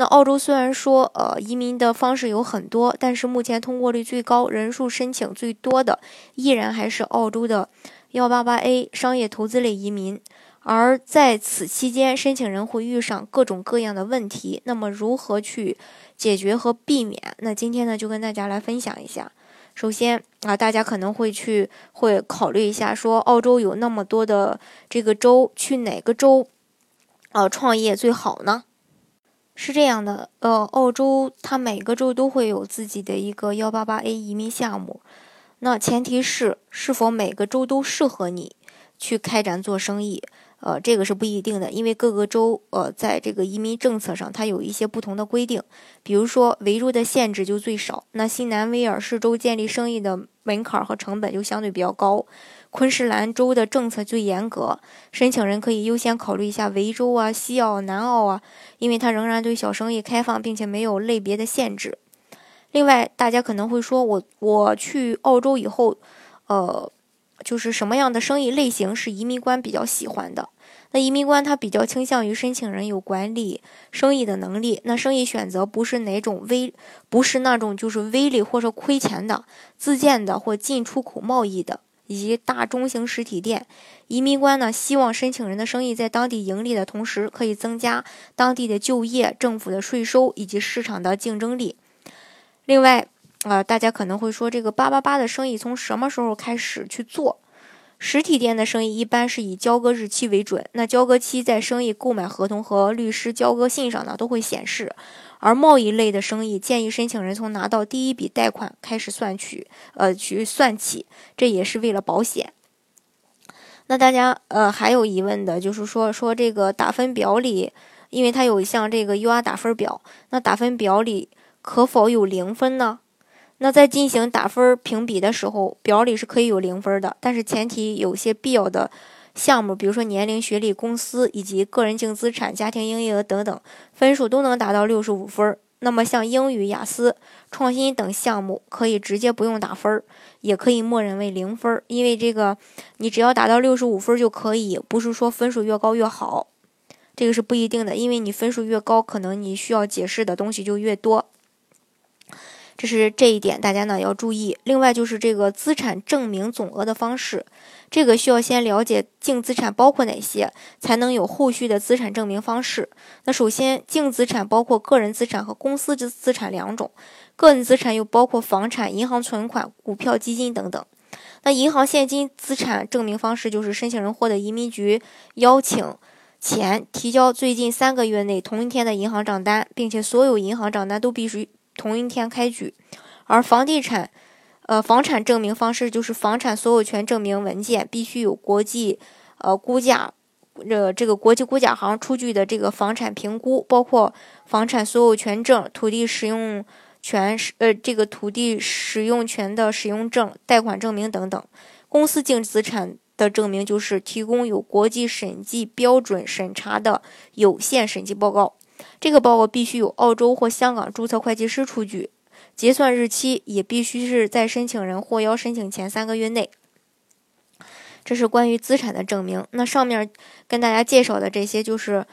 那澳洲虽然说，呃，移民的方式有很多，但是目前通过率最高、人数申请最多的，依然还是澳洲的幺八八 A 商业投资类移民。而在此期间，申请人会遇上各种各样的问题。那么，如何去解决和避免？那今天呢，就跟大家来分享一下。首先啊，大家可能会去会考虑一下，说澳洲有那么多的这个州，去哪个州，呃，创业最好呢？是这样的，呃，澳洲它每个州都会有自己的一个幺八八 A 移民项目，那前提是是否每个州都适合你去开展做生意，呃，这个是不一定的，因为各个州呃在这个移民政策上它有一些不同的规定，比如说维州的限制就最少，那新南威尔士州建立生意的门槛和成本就相对比较高。昆士兰州的政策最严格，申请人可以优先考虑一下维州啊、西澳、南澳啊，因为它仍然对小生意开放，并且没有类别的限制。另外，大家可能会说，我我去澳洲以后，呃，就是什么样的生意类型是移民官比较喜欢的？那移民官他比较倾向于申请人有管理生意的能力，那生意选择不是哪种微，不是那种就是微利或者亏钱的自建的或进出口贸易的。以及大中型实体店，移民官呢希望申请人的生意在当地盈利的同时，可以增加当地的就业、政府的税收以及市场的竞争力。另外，啊，大家可能会说，这个八八八的生意从什么时候开始去做？实体店的生意一般是以交割日期为准，那交割期在生意购买合同和律师交割信上呢都会显示。而贸易类的生意，建议申请人从拿到第一笔贷款开始算取，呃，去算起，这也是为了保险。那大家呃还有疑问的，就是说说这个打分表里，因为它有像这个 UR 打分表，那打分表里可否有零分呢？那在进行打分评比的时候，表里是可以有零分的，但是前提有些必要的。项目，比如说年龄、学历、公司以及个人净资产、家庭营业额等等，分数都能达到六十五分。那么像英语、雅思、创新等项目，可以直接不用打分，也可以默认为零分。因为这个，你只要达到六十五分就可以，不是说分数越高越好，这个是不一定的。因为你分数越高，可能你需要解释的东西就越多。这是这一点，大家呢要注意。另外就是这个资产证明总额的方式，这个需要先了解净资产包括哪些，才能有后续的资产证明方式。那首先，净资产包括个人资产和公司资资产两种，个人资产又包括房产、银行存款、股票、基金等等。那银行现金资产证明方式就是申请人获得移民局邀请前，提交最近三个月内同一天的银行账单，并且所有银行账单都必须。同一天开具，而房地产，呃，房产证明方式就是房产所有权证明文件必须有国际，呃，估价，呃，这个国际估价行出具的这个房产评估，包括房产所有权证、土地使用权，呃，这个土地使用权的使用证、贷款证明等等。公司净资产的证明就是提供有国际审计标准审查的有限审计报告。这个报告必须有澳洲或香港注册会计师出具，结算日期也必须是在申请人获邀申请前三个月内。这是关于资产的证明。那上面跟大家介绍的这些，就是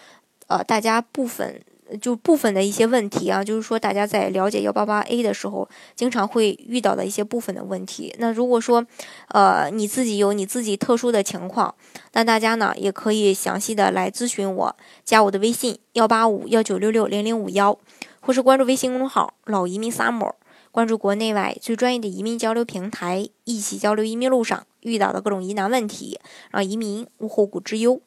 呃大家部分。就部分的一些问题啊，就是说大家在了解幺八八 A 的时候，经常会遇到的一些部分的问题。那如果说，呃，你自己有你自己特殊的情况，那大家呢也可以详细的来咨询我，加我的微信幺八五幺九六六零零五幺，或是关注微信公众号老移民 summer，关注国内外最专业的移民交流平台，一起交流移民路上遇到的各种疑难问题，让移民无后顾之忧。